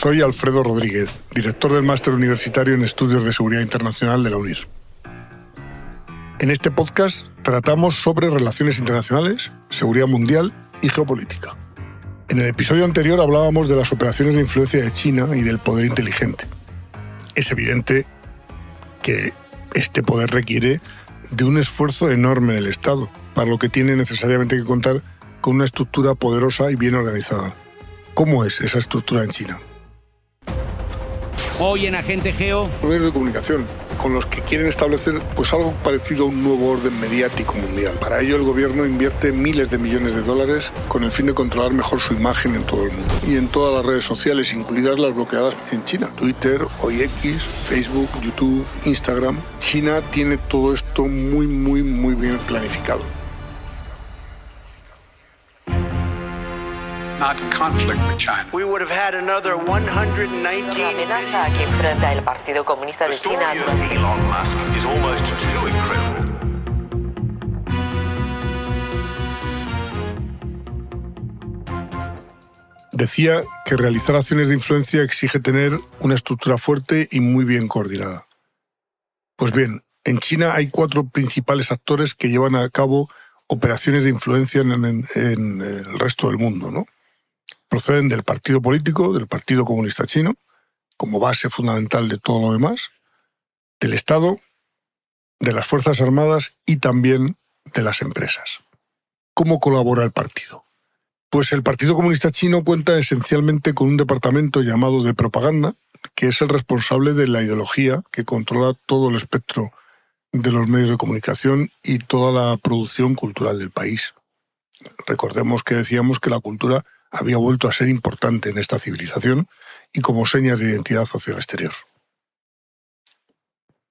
Soy Alfredo Rodríguez, director del Máster Universitario en Estudios de Seguridad Internacional de la UNIR. En este podcast tratamos sobre relaciones internacionales, seguridad mundial y geopolítica. En el episodio anterior hablábamos de las operaciones de influencia de China y del poder inteligente. Es evidente que este poder requiere de un esfuerzo enorme del Estado, para lo que tiene necesariamente que contar con una estructura poderosa y bien organizada. ¿Cómo es esa estructura en China? Hoy en Agente Geo. Medios de comunicación con los que quieren establecer pues algo parecido a un nuevo orden mediático mundial. Para ello el gobierno invierte miles de millones de dólares con el fin de controlar mejor su imagen en todo el mundo y en todas las redes sociales, incluidas las bloqueadas en China, Twitter, hoy Facebook, YouTube, Instagram. China tiene todo esto muy muy muy bien planificado. Not conflict with China. We would have had another 119 La amenaza que enfrenta el Partido Comunista de China Elon Musk is almost too incredible. Decía que realizar acciones de influencia exige tener una estructura fuerte y muy bien coordinada. Pues bien, en China hay cuatro principales actores que llevan a cabo operaciones de influencia en, en- en el resto del mundo. ¿no? Proceden del partido político, del Partido Comunista Chino, como base fundamental de todo lo demás, del Estado, de las Fuerzas Armadas y también de las empresas. ¿Cómo colabora el partido? Pues el Partido Comunista Chino cuenta esencialmente con un departamento llamado de propaganda, que es el responsable de la ideología que controla todo el espectro de los medios de comunicación y toda la producción cultural del país. Recordemos que decíamos que la cultura había vuelto a ser importante en esta civilización y como señas de identidad social exterior.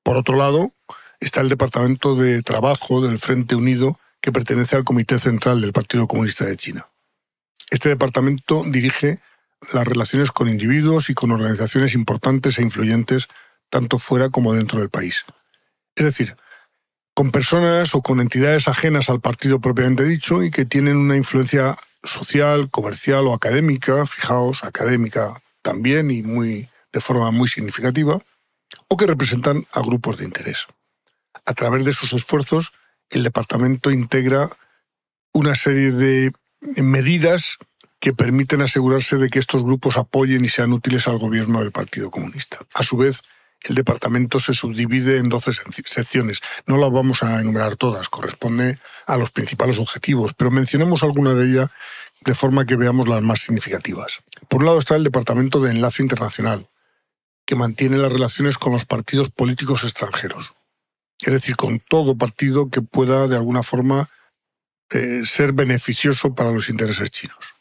Por otro lado, está el Departamento de Trabajo del Frente Unido, que pertenece al Comité Central del Partido Comunista de China. Este departamento dirige las relaciones con individuos y con organizaciones importantes e influyentes tanto fuera como dentro del país. Es decir, con personas o con entidades ajenas al partido propiamente dicho y que tienen una influencia social, comercial o académica, fijaos, académica también y muy de forma muy significativa, o que representan a grupos de interés. A través de sus esfuerzos, el departamento integra una serie de medidas que permiten asegurarse de que estos grupos apoyen y sean útiles al gobierno del Partido Comunista. A su vez, el departamento se subdivide en 12 sec- secciones. No las vamos a enumerar todas, corresponde a los principales objetivos, pero mencionemos alguna de ellas de forma que veamos las más significativas. Por un lado está el Departamento de Enlace Internacional, que mantiene las relaciones con los partidos políticos extranjeros. Es decir, con todo partido que pueda de alguna forma eh, ser beneficioso para los intereses chinos.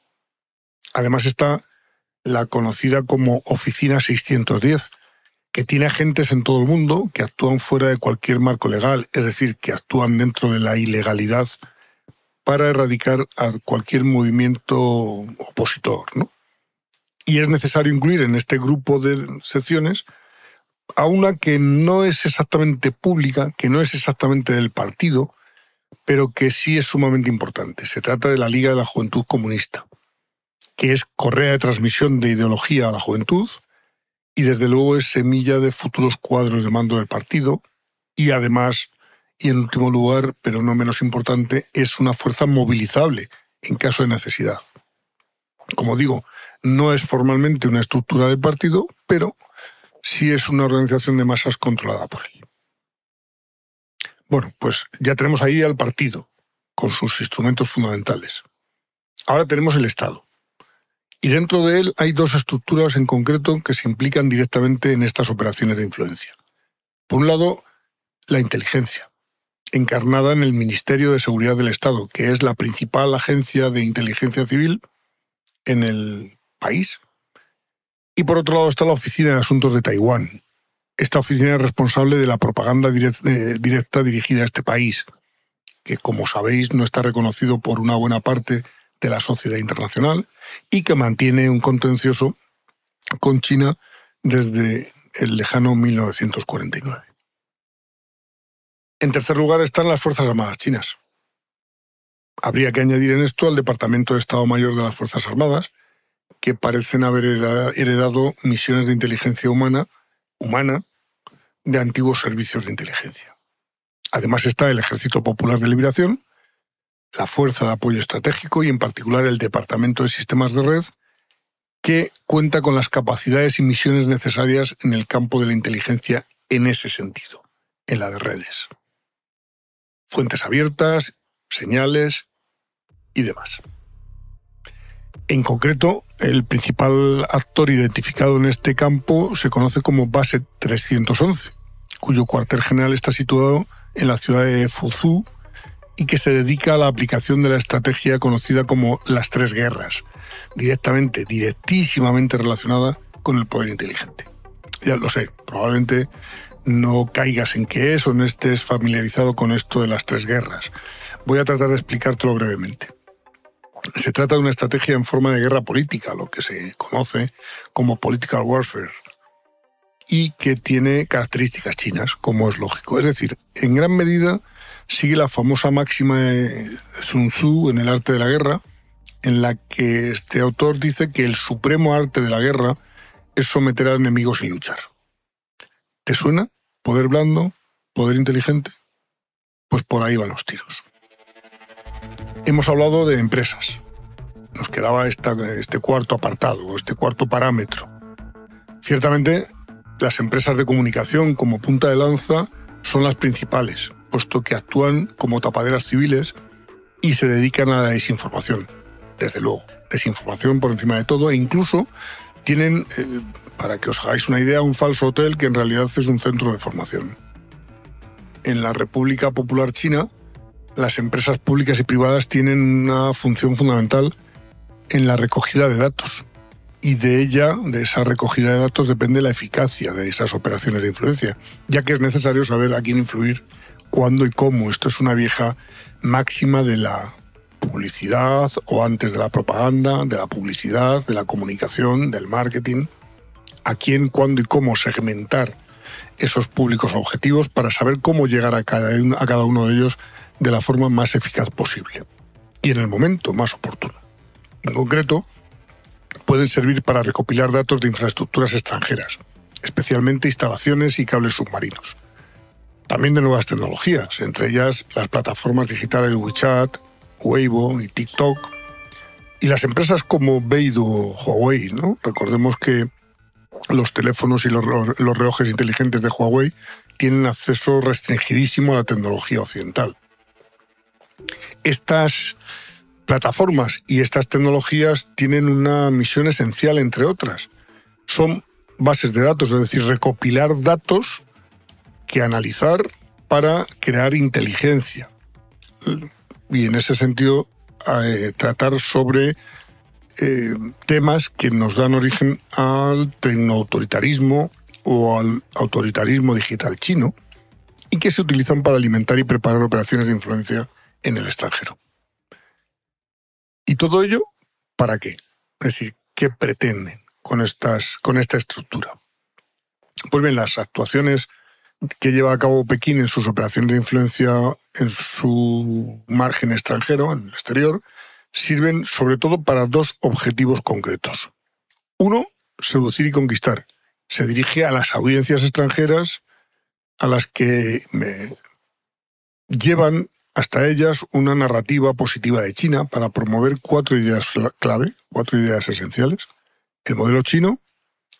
Además está la conocida como Oficina 610, que tiene agentes en todo el mundo que actúan fuera de cualquier marco legal, es decir, que actúan dentro de la ilegalidad para erradicar a cualquier movimiento opositor. ¿no? Y es necesario incluir en este grupo de secciones a una que no es exactamente pública, que no es exactamente del partido, pero que sí es sumamente importante. Se trata de la Liga de la Juventud Comunista, que es correa de transmisión de ideología a la juventud y desde luego es semilla de futuros cuadros de mando del partido y además, y en último lugar, pero no menos importante, es una fuerza movilizable en caso de necesidad. Como digo, no es formalmente una estructura del partido, pero sí es una organización de masas controlada por él. Bueno, pues ya tenemos ahí al partido, con sus instrumentos fundamentales. Ahora tenemos el Estado. Y dentro de él hay dos estructuras en concreto que se implican directamente en estas operaciones de influencia. Por un lado, la inteligencia, encarnada en el Ministerio de Seguridad del Estado, que es la principal agencia de inteligencia civil en el país. Y por otro lado está la Oficina de Asuntos de Taiwán. Esta oficina es responsable de la propaganda direct- directa dirigida a este país, que como sabéis no está reconocido por una buena parte de la sociedad internacional y que mantiene un contencioso con China desde el lejano 1949. En tercer lugar están las Fuerzas Armadas chinas. Habría que añadir en esto al Departamento de Estado Mayor de las Fuerzas Armadas, que parecen haber hereda- heredado misiones de inteligencia humana, humana de antiguos servicios de inteligencia. Además está el Ejército Popular de Liberación, la Fuerza de Apoyo Estratégico y en particular el Departamento de Sistemas de Red, que cuenta con las capacidades y misiones necesarias en el campo de la inteligencia en ese sentido, en la de redes. Fuentes abiertas, señales y demás. En concreto, el principal actor identificado en este campo se conoce como Base 311, cuyo cuartel general está situado en la ciudad de Fuzhou y que se dedica a la aplicación de la estrategia conocida como las tres guerras, directamente, directísimamente relacionada con el poder inteligente. Ya lo sé, probablemente no caigas en qué es o no estés familiarizado con esto de las tres guerras. Voy a tratar de explicártelo brevemente. Se trata de una estrategia en forma de guerra política, lo que se conoce como political warfare, y que tiene características chinas, como es lógico. Es decir, en gran medida sigue la famosa máxima de Sun Tzu en el arte de la guerra, en la que este autor dice que el supremo arte de la guerra es someter a enemigos sin luchar. ¿Te suena? ¿Poder blando? ¿Poder inteligente? Pues por ahí van los tiros. Hemos hablado de empresas. Nos quedaba este cuarto apartado, este cuarto parámetro. Ciertamente, las empresas de comunicación como punta de lanza son las principales, puesto que actúan como tapaderas civiles y se dedican a la desinformación. Desde luego, desinformación por encima de todo e incluso tienen, eh, para que os hagáis una idea, un falso hotel que en realidad es un centro de formación. En la República Popular China, las empresas públicas y privadas tienen una función fundamental en la recogida de datos. Y de ella, de esa recogida de datos, depende la eficacia de esas operaciones de influencia, ya que es necesario saber a quién influir, cuándo y cómo. Esto es una vieja máxima de la publicidad o antes de la propaganda, de la publicidad, de la comunicación, del marketing. A quién, cuándo y cómo segmentar esos públicos objetivos para saber cómo llegar a cada, a cada uno de ellos de la forma más eficaz posible y en el momento más oportuno. En concreto, pueden servir para recopilar datos de infraestructuras extranjeras, especialmente instalaciones y cables submarinos. También de nuevas tecnologías, entre ellas las plataformas digitales WeChat, Weibo y TikTok. Y las empresas como Beidou o Huawei. Recordemos que los teléfonos y los, los relojes inteligentes de Huawei tienen acceso restringidísimo a la tecnología occidental. Estas plataformas y estas tecnologías tienen una misión esencial, entre otras. Son bases de datos, es decir, recopilar datos que analizar para crear inteligencia. Y en ese sentido, eh, tratar sobre eh, temas que nos dan origen al tecnoautoritarismo o al autoritarismo digital chino y que se utilizan para alimentar y preparar operaciones de influencia en el extranjero. ¿Y todo ello para qué? Es decir, ¿qué pretenden con, estas, con esta estructura? Pues bien, las actuaciones que lleva a cabo Pekín en sus operaciones de influencia en su margen extranjero, en el exterior, sirven sobre todo para dos objetivos concretos. Uno, seducir y conquistar. Se dirige a las audiencias extranjeras a las que me llevan hasta ellas una narrativa positiva de China para promover cuatro ideas clave, cuatro ideas esenciales. El modelo chino,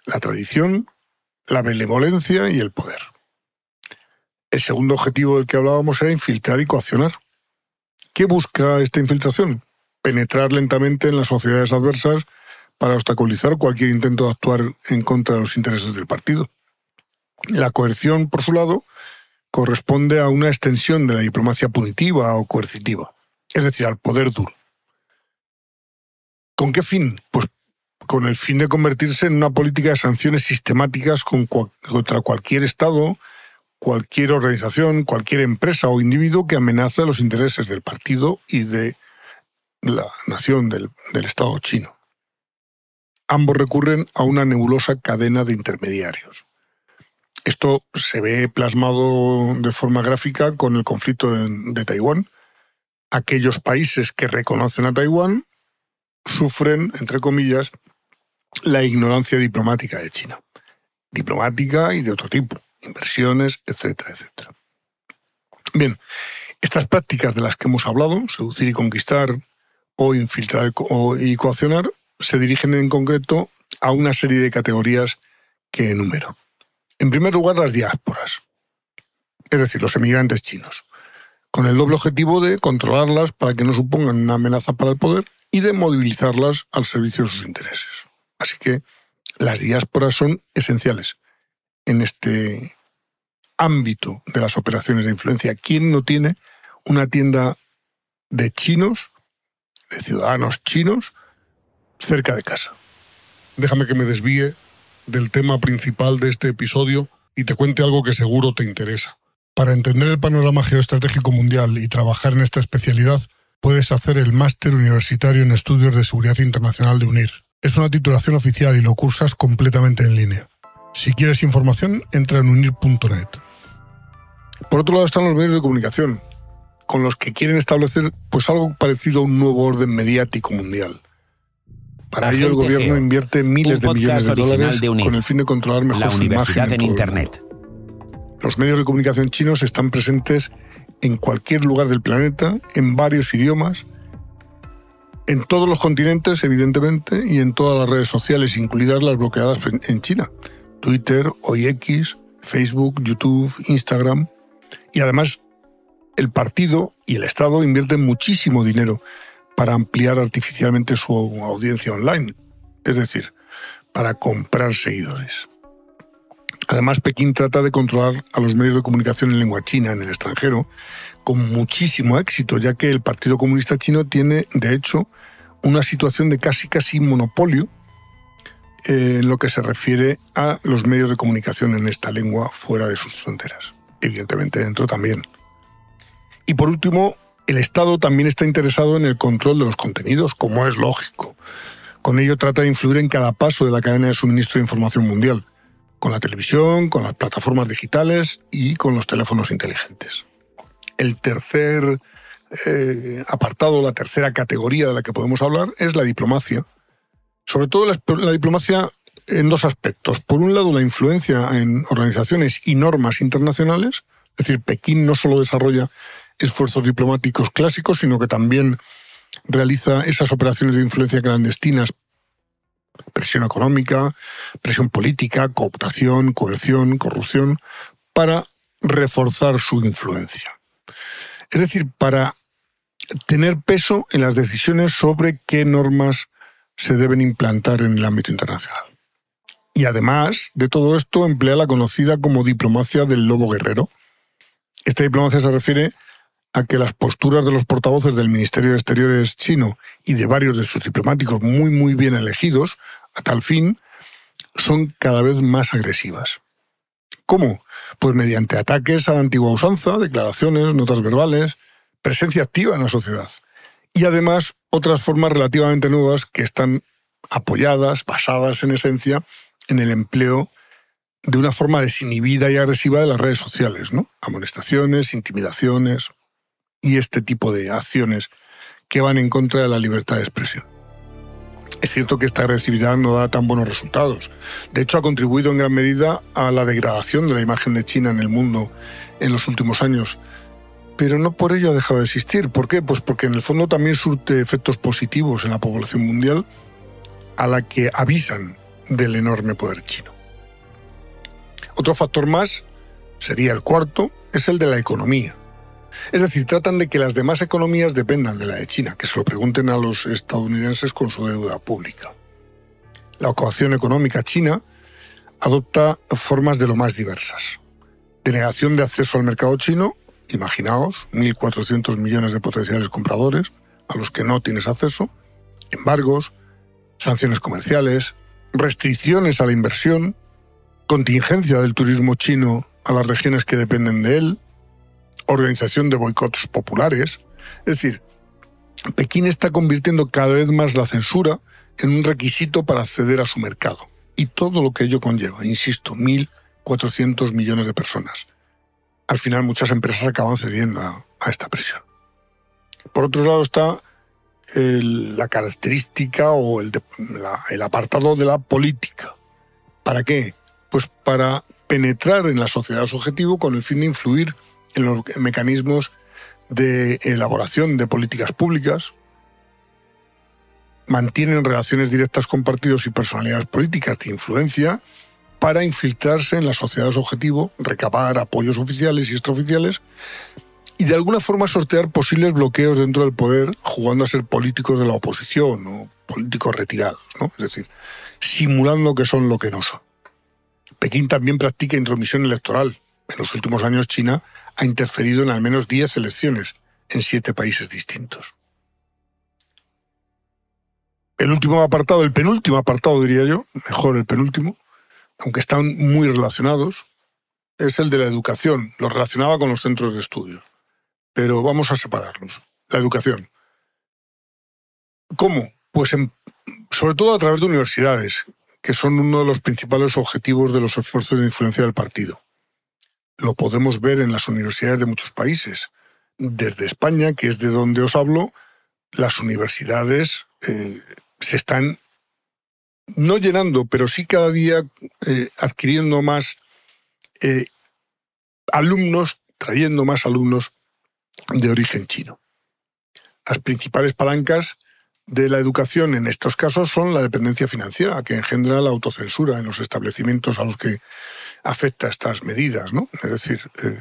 la tradición, la benevolencia y el poder. El segundo objetivo del que hablábamos era infiltrar y coaccionar. ¿Qué busca esta infiltración? Penetrar lentamente en las sociedades adversas para obstaculizar cualquier intento de actuar en contra de los intereses del partido. La coerción, por su lado, corresponde a una extensión de la diplomacia punitiva o coercitiva, es decir, al poder duro. ¿Con qué fin? Pues con el fin de convertirse en una política de sanciones sistemáticas contra cualquier Estado, cualquier organización, cualquier empresa o individuo que amenaza los intereses del partido y de la nación del, Estado chino. Ambos recurren a una nebulosa cadena de intermediarios. Esto se ve plasmado de forma gráfica con el conflicto de Taiwán. Aquellos países que reconocen a Taiwán sufren, entre comillas, la ignorancia diplomática de China. Diplomática y de otro tipo, inversiones, etcétera, etcétera. Bien, estas prácticas de las que hemos hablado, seducir y conquistar, o infiltrar y coaccionar, se dirigen en concreto a una serie de categorías que enumero. En primer lugar, las diásporas, es decir, los emigrantes chinos, con el doble objetivo de controlarlas para que no supongan una amenaza para el poder y de movilizarlas al servicio de sus intereses. Así que las diásporas son esenciales en este ámbito de las operaciones de influencia. ¿Quién no tiene una tienda de chinos, de ciudadanos chinos, cerca de casa? Déjame que me desvíe del tema principal de este episodio y te cuente algo que seguro te interesa. Para entender el panorama geoestratégico mundial y trabajar en esta especialidad, puedes hacer el Máster Universitario en Estudios de Seguridad Internacional de UNIR. Es una titulación oficial y lo cursas completamente en línea. Si quieres información, entra en unir.net. Por otro lado están los medios de comunicación, con los que quieren establecer pues algo parecido a un nuevo orden mediático mundial. Para ello el gobierno Geo, invierte miles de millones de dólares de con el fin de controlar mejor La su universidad imagen en Internet. Los medios de comunicación chinos están presentes en cualquier lugar del planeta, en varios idiomas, en todos los continentes, evidentemente, y en todas las redes sociales, incluidas las bloqueadas en China. Twitter, OIX, Facebook, YouTube, Instagram. Y además, el partido y el Estado invierten muchísimo dinero para ampliar artificialmente su audiencia online, es decir, para comprar seguidores. Además, Pekín trata de controlar a los medios de comunicación en lengua china en el extranjero con muchísimo éxito, ya que el Partido Comunista Chino tiene, de hecho, una situación de casi casi monopolio eh, en lo que se refiere a los medios de comunicación en esta lengua fuera de sus fronteras. Evidentemente dentro también. Y por último, el Estado también está interesado en el control de los contenidos, como es lógico. Con ello trata de influir en cada paso de la cadena de suministro de información mundial, con la televisión, con las plataformas digitales y con los teléfonos inteligentes. El tercer eh, apartado, la tercera categoría de la que podemos hablar es la diplomacia. Sobre todo la, la diplomacia en dos aspectos. Por un lado, la influencia en organizaciones y normas internacionales, es decir, Pekín no solo desarrolla esfuerzos diplomáticos clásicos, sino que también realiza esas operaciones de influencia clandestinas, presión económica, presión política, cooptación, coerción, corrupción, para reforzar su influencia. Es decir, para tener peso en las decisiones sobre qué normas se deben implantar en el ámbito internacional. Y además de todo esto, emplea la conocida como diplomacia del lobo guerrero. Esta diplomacia se refiere a que las posturas de los portavoces del Ministerio de Exteriores chino y de varios de sus diplomáticos muy, muy bien elegidos, a tal fin, son cada vez más agresivas. ¿Cómo? Pues mediante ataques a la antigua usanza, declaraciones, notas verbales, presencia activa en la sociedad. Y además otras formas relativamente nuevas que están apoyadas, basadas en esencia, en el empleo de una forma desinhibida y agresiva de las redes sociales, ¿no? Amonestaciones, intimidaciones y este tipo de acciones que van en contra de la libertad de expresión. Es cierto que esta agresividad no da tan buenos resultados. De hecho, ha contribuido en gran medida a la degradación de la imagen de China en el mundo en los últimos años. Pero no por ello ha dejado de existir. ¿Por qué? Pues porque en el fondo también surte efectos positivos en la población mundial a la que avisan del enorme poder chino. Otro factor más, sería el cuarto, es el de la economía. Es decir, tratan de que las demás economías dependan de la de China, que se lo pregunten a los estadounidenses con su deuda pública. La ecuación económica china adopta formas de lo más diversas. Denegación de acceso al mercado chino, imaginaos, 1.400 millones de potenciales compradores a los que no tienes acceso, embargos, sanciones comerciales, restricciones a la inversión, contingencia del turismo chino a las regiones que dependen de él, organización de boicots populares. Es decir, Pekín está convirtiendo cada vez más la censura en un requisito para acceder a su mercado. Y todo lo que ello conlleva, insisto, 1.400 millones de personas. Al final muchas empresas acaban cediendo a, a esta presión. Por otro lado está la característica o el apartado de la política. ¿Para qué? Pues para penetrar en la sociedad subjetivo con el fin de influir en los mecanismos de elaboración de políticas públicas, mantienen relaciones directas con partidos y personalidades políticas de influencia para infiltrarse en la sociedad objetivo, recabar apoyos oficiales y extraoficiales y de alguna forma sortear posibles bloqueos dentro del poder jugando a ser políticos de la oposición o políticos retirados, ¿no? Es decir, simulando que son lo que no son. Pekín también practica intromisión electoral. En los últimos años China ha interferido en al menos 10 elecciones en siete países distintos. El último apartado, el penúltimo apartado diría yo, mejor el penúltimo, aunque están muy relacionados, es el de la educación. Lo relacionaba con los centros de estudios, pero vamos a separarlos. La educación. ¿Cómo? Pues en- sobre todo a través de universidades, que son uno de los principales objetivos de los esfuerzos de influencia del partido. Lo podemos ver en las universidades de muchos países. Desde España, que es de donde os hablo, las universidades eh, se están no llenando, pero sí cada día eh, adquiriendo más eh, alumnos, trayendo más alumnos de origen chino. Las principales palancas de la educación en estos casos son la dependencia financiera, que engendra la autocensura en los establecimientos a los que afecta estas medidas, ¿no? Es decir, eh,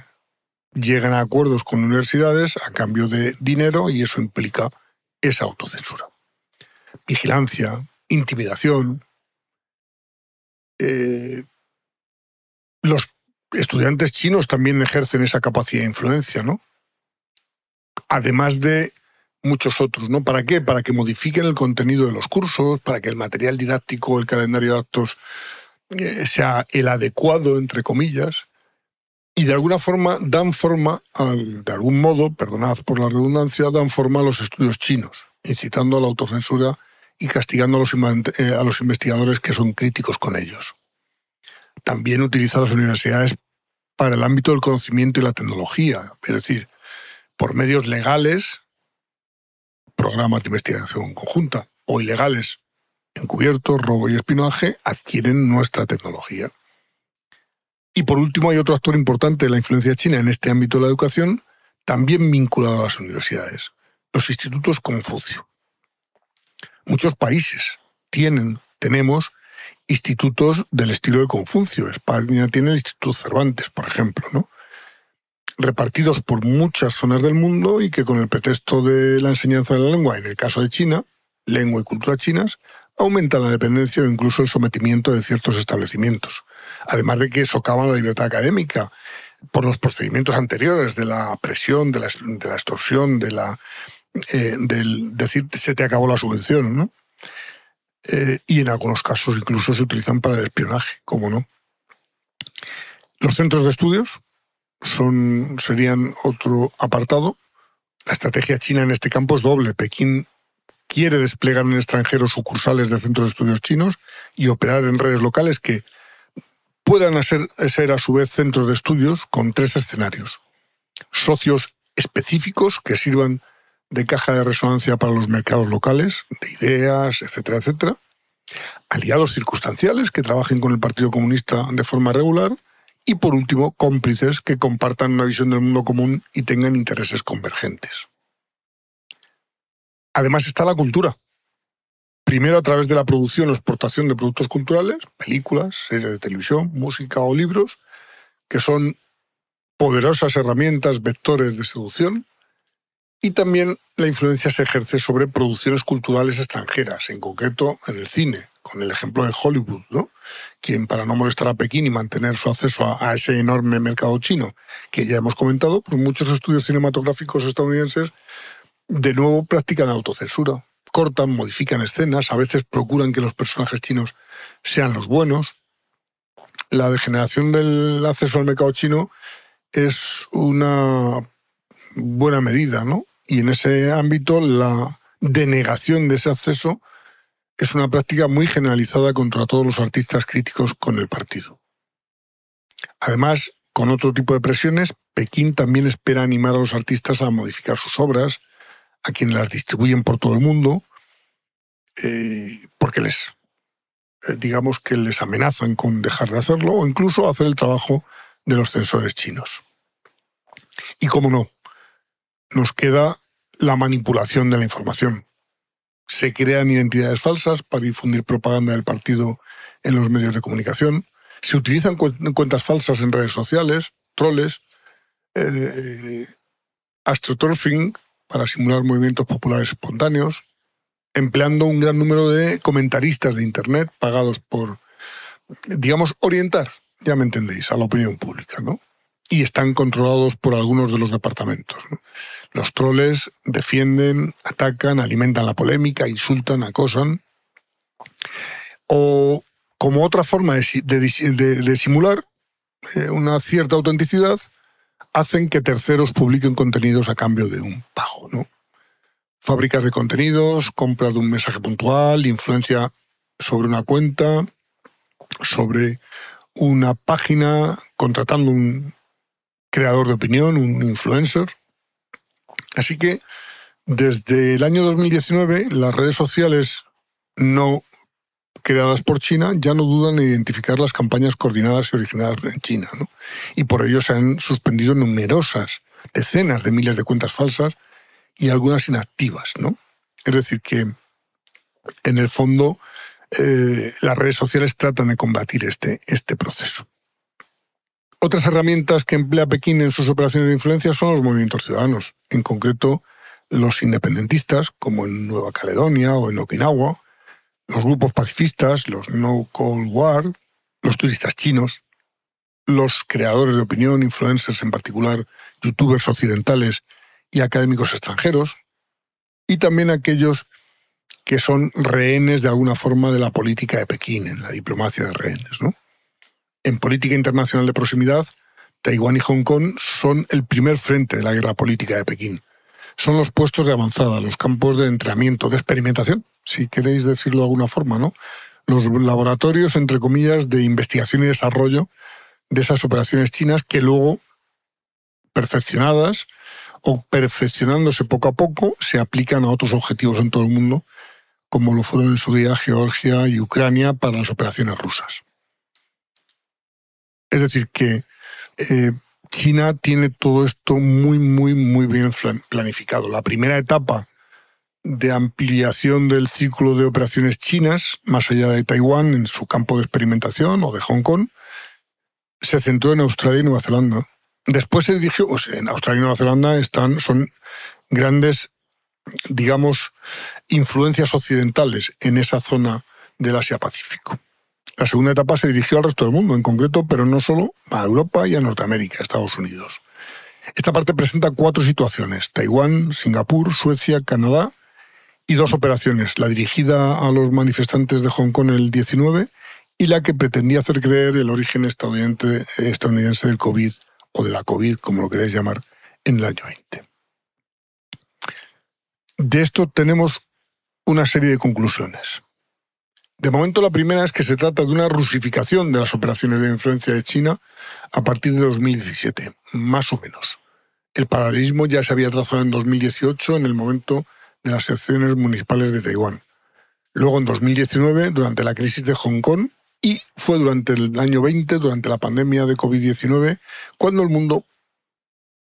llegan a acuerdos con universidades a cambio de dinero y eso implica esa autocensura. Vigilancia, intimidación. eh, los estudiantes chinos también ejercen esa capacidad de influencia, ¿no? Además de muchos otros, ¿no? ¿Para qué? Para que modifiquen el contenido de los cursos, para que el material didáctico, el calendario de actos eh, sea el adecuado, entre comillas, y de alguna forma dan forma, de algún modo, perdonad por la redundancia, dan forma a los estudios chinos, incitando a la autocensura y castigando a los, eh, a los investigadores que son críticos con ellos. También utiliza las universidades para el ámbito del conocimiento y la tecnología, es decir, por medios legales, programas de investigación conjunta, o ilegales, encubiertos, robo y espionaje, adquieren nuestra tecnología. Y por último, hay otro actor importante de la influencia china en este ámbito de la educación, también vinculado a las universidades, los institutos Confucio. Muchos países tienen, tenemos, institutos del estilo de Confucio. España tiene el Instituto Cervantes, por ejemplo, ¿no? Repartidos por muchas zonas del mundo y que con el pretexto de la enseñanza de la lengua, en el caso de China, lengua y cultura chinas, aumenta la dependencia o incluso el sometimiento de ciertos establecimientos. Además de que socavan la libertad académica por los procedimientos anteriores de la presión, de la, de la extorsión, de la eh, del decir se te acabó la subvención, ¿no? Eh, y en algunos casos incluso se utilizan para el espionaje, como no. Los centros de estudios son, serían otro apartado. La estrategia china en este campo es doble. Pekín quiere desplegar en el extranjero sucursales de centros de estudios chinos y operar en redes locales que puedan ser, ser a su vez centros de estudios con tres escenarios. Socios específicos que sirvan de caja de resonancia para los mercados locales, de ideas, etcétera, etcétera. Aliados circunstanciales que trabajen con el Partido Comunista de forma regular. Y por último, cómplices que compartan una visión del mundo común y tengan intereses convergentes. Además está la cultura. Primero a través de la producción o exportación de productos culturales, películas, series de televisión, música o libros, que son poderosas herramientas, vectores de seducción. Y también la influencia se ejerce sobre producciones culturales extranjeras, en concreto en el cine, con el ejemplo de Hollywood, ¿no? quien para no molestar a Pekín y mantener su acceso a, ese enorme mercado chino que ya hemos comentado, pues muchos estudios cinematográficos estadounidenses de nuevo practican autocensura, cortan, modifican escenas, a veces procuran que los personajes chinos sean los buenos. La degeneración del acceso al mercado chino es una buena medida, ¿no? Y en ese ámbito la denegación de ese acceso es una práctica muy generalizada contra todos los artistas críticos con el partido. Además, con otro tipo de presiones, Pekín también espera animar a los artistas a modificar sus obras, a quienes las distribuyen por todo el mundo, eh, porque les, eh, digamos que les amenazan con dejar de hacerlo o incluso hacer el trabajo de los censores chinos. Y como no, nos queda la manipulación de la información. Se crean identidades falsas para difundir propaganda del partido en los medios de comunicación. Se utilizan cuentas falsas en redes sociales, troles, eh, astroturfing para simular movimientos populares espontáneos, empleando un gran número de comentaristas de Internet pagados por, digamos, orientar, ya me entendéis, a la opinión pública, ¿no? Y están controlados por algunos de los departamentos. Los troles defienden, atacan, alimentan la polémica, insultan, acosan. O como otra forma de, simular eh, una cierta autenticidad, hacen que terceros publiquen contenidos a cambio de un pago, fábricas de contenidos, compra de un mensaje puntual, influencia sobre una cuenta, sobre una página, contratando un creador de opinión, un influencer. Así que desde el año 2019 las redes sociales no creadas por China ya no dudan en identificar las campañas coordinadas y originadas en China. Y por ello se han suspendido numerosas, decenas de miles de cuentas falsas y algunas inactivas, ¿no? Es decir, que en el fondo eh, las redes sociales tratan de combatir este, este proceso. Otras herramientas que emplea Pekín en sus operaciones de influencia son los movimientos ciudadanos, en concreto los independentistas, como en Nueva Caledonia o en Okinawa, los grupos pacifistas, los No Cold War, los turistas chinos, los creadores de opinión, influencers en particular, youtubers occidentales y académicos extranjeros, y también aquellos que son rehenes de alguna forma de la política de Pekín, en la diplomacia de rehenes. ¿no? En política internacional de proximidad, Taiwán y Hong Kong son el primer frente de la guerra política de Pekín. Son los puestos de avanzada, los campos de entrenamiento, de experimentación, si queréis decirlo de alguna forma, ¿no? Los laboratorios, entre comillas, de investigación y desarrollo de esas operaciones chinas que luego, perfeccionadas, o perfeccionándose poco a poco, se aplican a otros objetivos en todo el mundo, como lo fueron en su día Georgia y Ucrania para las operaciones rusas. Es decir, que eh, China tiene todo esto muy, muy, muy bien planificado. La primera etapa de ampliación del círculo de operaciones chinas, más allá de Taiwán, en su campo de experimentación o de Hong Kong, se centró en Australia y Nueva Zelanda. Después se dirigió, o en Australia y Nueva Zelanda están, son grandes, digamos, influencias occidentales en esa zona del Asia-Pacífico. La segunda etapa se dirigió al resto del mundo, en concreto, pero no solo a Europa y a Norteamérica, Estados Unidos. Esta parte presenta cuatro situaciones, Taiwán, Singapur, Suecia, Canadá y dos operaciones, la dirigida a los manifestantes de Hong Kong el 19 y la que pretendía hacer creer el origen estadounidense, estadounidense del COVID o de la COVID, como lo queréis llamar, en el año 20. De esto tenemos una serie de conclusiones. De momento la primera es que se trata de una rusificación de las operaciones de influencia de China a partir de 2017, más o menos. El paralelismo ya se había trazado en 2018 en el momento de las elecciones municipales de Taiwán. Luego en 2019, durante la crisis de Hong Kong, y fue durante el año 20, durante la pandemia de COVID-19, cuando el mundo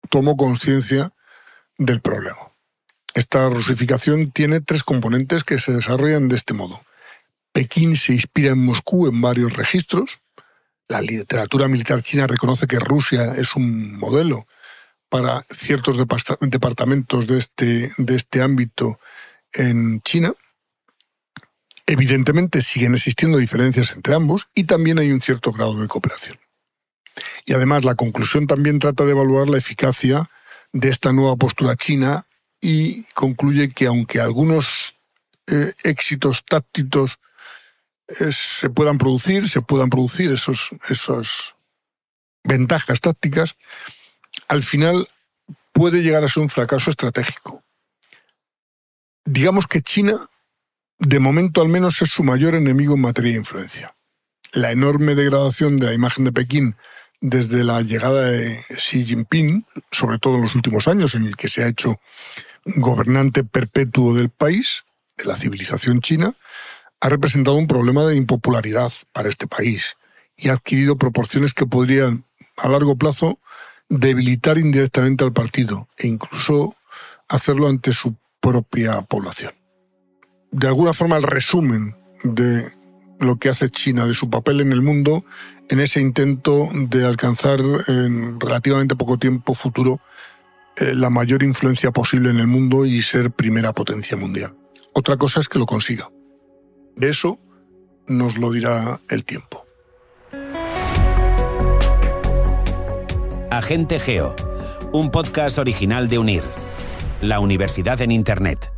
tomó conciencia del problema. Esta rusificación tiene tres componentes que se desarrollan de este modo. Pekín se inspira en Moscú en varios registros. La literatura militar china reconoce que Rusia es un modelo para ciertos departamentos de este, de este ámbito en China. Evidentemente siguen existiendo diferencias entre ambos y también hay un cierto grado de cooperación. Y además la conclusión también trata de evaluar la eficacia de esta nueva postura china y concluye que aunque algunos eh, éxitos tácticos se puedan producir, se puedan producir esos, esas ventajas tácticas, al final puede llegar a ser un fracaso estratégico. Digamos que China de momento al menos es su mayor enemigo en materia de influencia. La enorme degradación de la imagen de Pekín desde la llegada de Xi Jinping, sobre todo en los últimos años, en el que se ha hecho gobernante perpetuo del país, de la civilización china, ha representado un problema de impopularidad para este país y ha adquirido proporciones que podrían, a largo plazo, debilitar indirectamente al partido e incluso hacerlo ante su propia población. De alguna forma, el resumen de lo que hace China, de su papel en el mundo, en ese intento de alcanzar en relativamente poco tiempo futuro eh, la mayor influencia posible en el mundo y ser primera potencia mundial. Otra cosa es que lo consiga. De eso nos lo dirá el tiempo. Agente Geo, un podcast original de UNIR, la universidad en Internet.